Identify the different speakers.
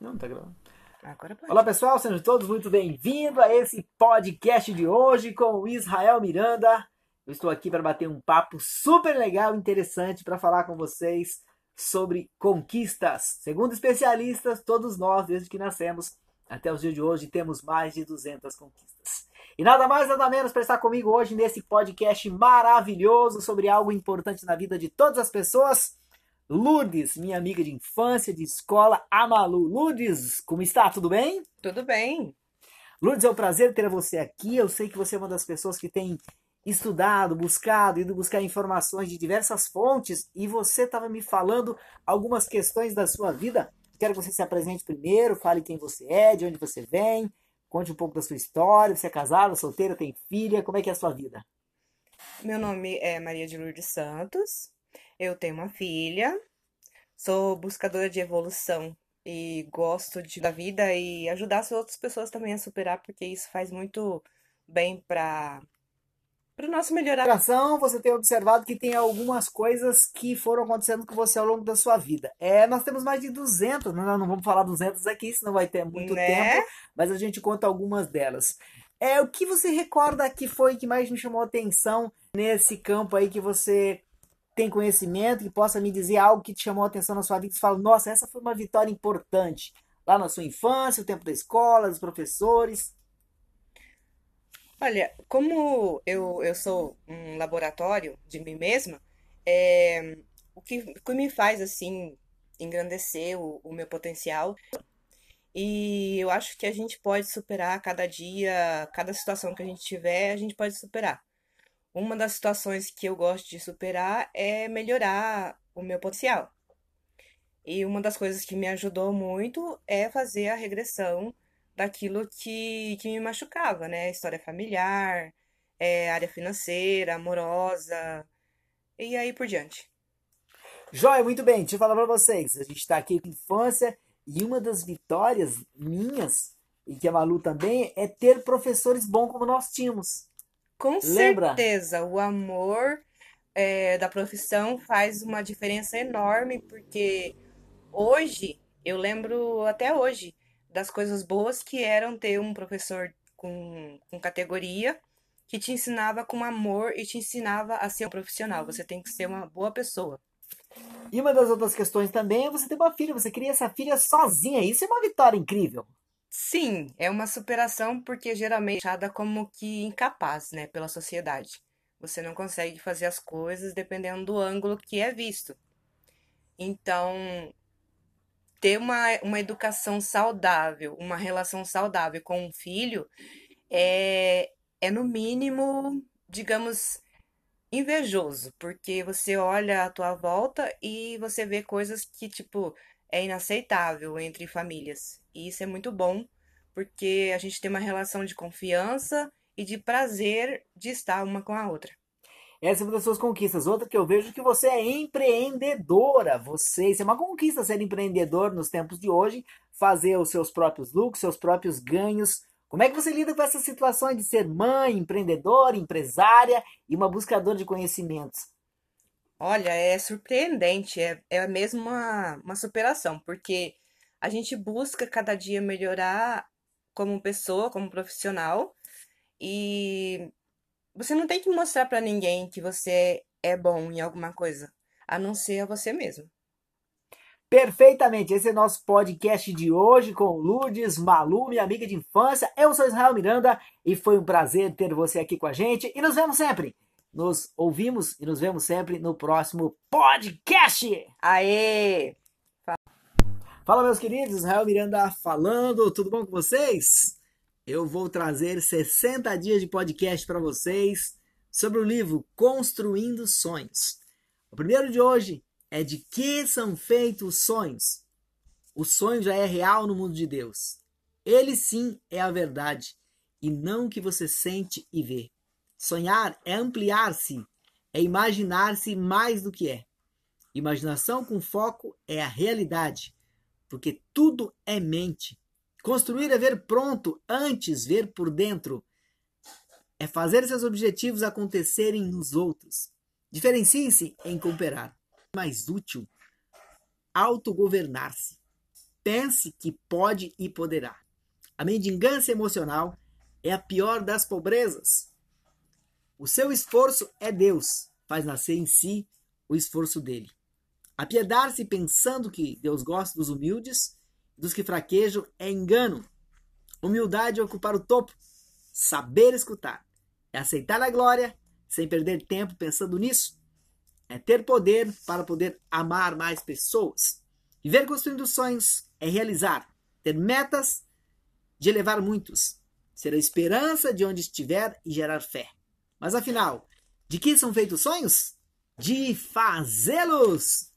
Speaker 1: Não, tá gravando. Olá pessoal, sejam todos muito bem-vindos a esse podcast de hoje com o Israel Miranda. Eu estou aqui para bater um papo super legal e interessante para falar com vocês sobre conquistas. Segundo especialistas, todos nós, desde que nascemos até os dias de hoje, temos mais de 200 conquistas. E nada mais, nada menos para estar comigo hoje nesse podcast maravilhoso sobre algo importante na vida de todas as pessoas. Lourdes, minha amiga de infância, de escola, a Malu. Lourdes, como está? Tudo bem?
Speaker 2: Tudo bem.
Speaker 1: Lourdes, é um prazer ter você aqui. Eu sei que você é uma das pessoas que tem estudado, buscado, ido buscar informações de diversas fontes e você estava me falando algumas questões da sua vida. Quero que você se apresente primeiro, fale quem você é, de onde você vem, conte um pouco da sua história. Você é casada, solteira, tem filha? Como é que é a sua vida?
Speaker 2: Meu nome é Maria de Lourdes Santos. Eu tenho uma filha. Sou buscadora de evolução e gosto de, da vida e ajudar as outras pessoas também a superar, porque isso faz muito bem para para o nosso melhorar.
Speaker 1: Você tem observado que tem algumas coisas que foram acontecendo com você ao longo da sua vida. É, nós temos mais de 200, não, não vamos falar 200 aqui, senão vai ter muito
Speaker 2: Né?
Speaker 1: tempo, mas a gente conta algumas delas. É, o que você recorda que foi que mais me chamou a atenção nesse campo aí que você tem conhecimento, que possa me dizer algo que te chamou a atenção na sua vida, que você fala, nossa, essa foi uma vitória importante. Lá na sua infância, o tempo da escola, dos professores.
Speaker 2: Olha, como eu, eu sou um laboratório de mim mesma, é, o que, o que me faz, assim, engrandecer o, o meu potencial. E eu acho que a gente pode superar cada dia, cada situação que a gente tiver, a gente pode superar. Uma das situações que eu gosto de superar é melhorar o meu potencial. E uma das coisas que me ajudou muito é fazer a regressão daquilo que, que me machucava, né? História familiar, é, área financeira, amorosa, e aí por diante.
Speaker 1: Joia, muito bem, deixa eu falar pra vocês. A gente está aqui com infância e uma das vitórias minhas, e que a Malu também, é ter professores bons como nós tínhamos.
Speaker 2: Com
Speaker 1: Lembra?
Speaker 2: certeza, o amor é, da profissão faz uma diferença enorme, porque hoje, eu lembro até hoje das coisas boas que eram ter um professor com, com categoria que te ensinava com amor e te ensinava a ser um profissional. Você tem que ser uma boa pessoa.
Speaker 1: E uma das outras questões também é você ter uma filha, você cria essa filha sozinha. Isso é uma vitória incrível.
Speaker 2: Sim, é uma superação porque geralmente é achada como que incapaz, né, pela sociedade. Você não consegue fazer as coisas dependendo do ângulo que é visto. Então, ter uma, uma educação saudável, uma relação saudável com um filho é, é no mínimo, digamos, invejoso, porque você olha à tua volta e você vê coisas que, tipo, é inaceitável entre famílias. E isso é muito bom, porque a gente tem uma relação de confiança e de prazer de estar uma com a outra.
Speaker 1: Essa é uma das suas conquistas. Outra que eu vejo é que você é empreendedora. Você, isso é uma conquista ser empreendedor nos tempos de hoje, fazer os seus próprios lucros, seus próprios ganhos. Como é que você lida com essas situações de ser mãe, empreendedora, empresária e uma buscadora de conhecimentos?
Speaker 2: Olha, é surpreendente, é, é mesmo uma, uma superação, porque a gente busca cada dia melhorar como pessoa, como profissional, e você não tem que mostrar pra ninguém que você é bom em alguma coisa, a não ser a você mesmo.
Speaker 1: Perfeitamente, esse é nosso podcast de hoje com Lourdes Malu, minha amiga de infância. Eu sou Israel Miranda e foi um prazer ter você aqui com a gente. E nos vemos sempre. Nos ouvimos e nos vemos sempre no próximo podcast.
Speaker 2: Aê!
Speaker 1: Fala, meus queridos, Israel Miranda falando. Tudo bom com vocês? Eu vou trazer 60 dias de podcast para vocês sobre o livro Construindo Sonhos. O primeiro de hoje é de que são feitos os sonhos. O sonho já é real no mundo de Deus. Ele sim é a verdade e não o que você sente e vê. Sonhar é ampliar-se, é imaginar-se mais do que é. Imaginação com foco é a realidade, porque tudo é mente. Construir é ver pronto antes ver por dentro. É fazer seus objetivos acontecerem nos outros. Diferencie-se em cooperar. Mais útil, autogovernar-se. pense que pode e poderá. A mendigância emocional é a pior das pobrezas. O seu esforço é Deus, faz nascer em si o esforço dele. Apiedar-se pensando que Deus gosta dos humildes, dos que fraquejam, é engano. Humildade é ocupar o topo, saber escutar, é aceitar a glória sem perder tempo pensando nisso, é ter poder para poder amar mais pessoas. Viver construindo sonhos é realizar, ter metas de elevar muitos, ser a esperança de onde estiver e gerar fé. Mas afinal, de que são feitos sonhos? De fazê-los!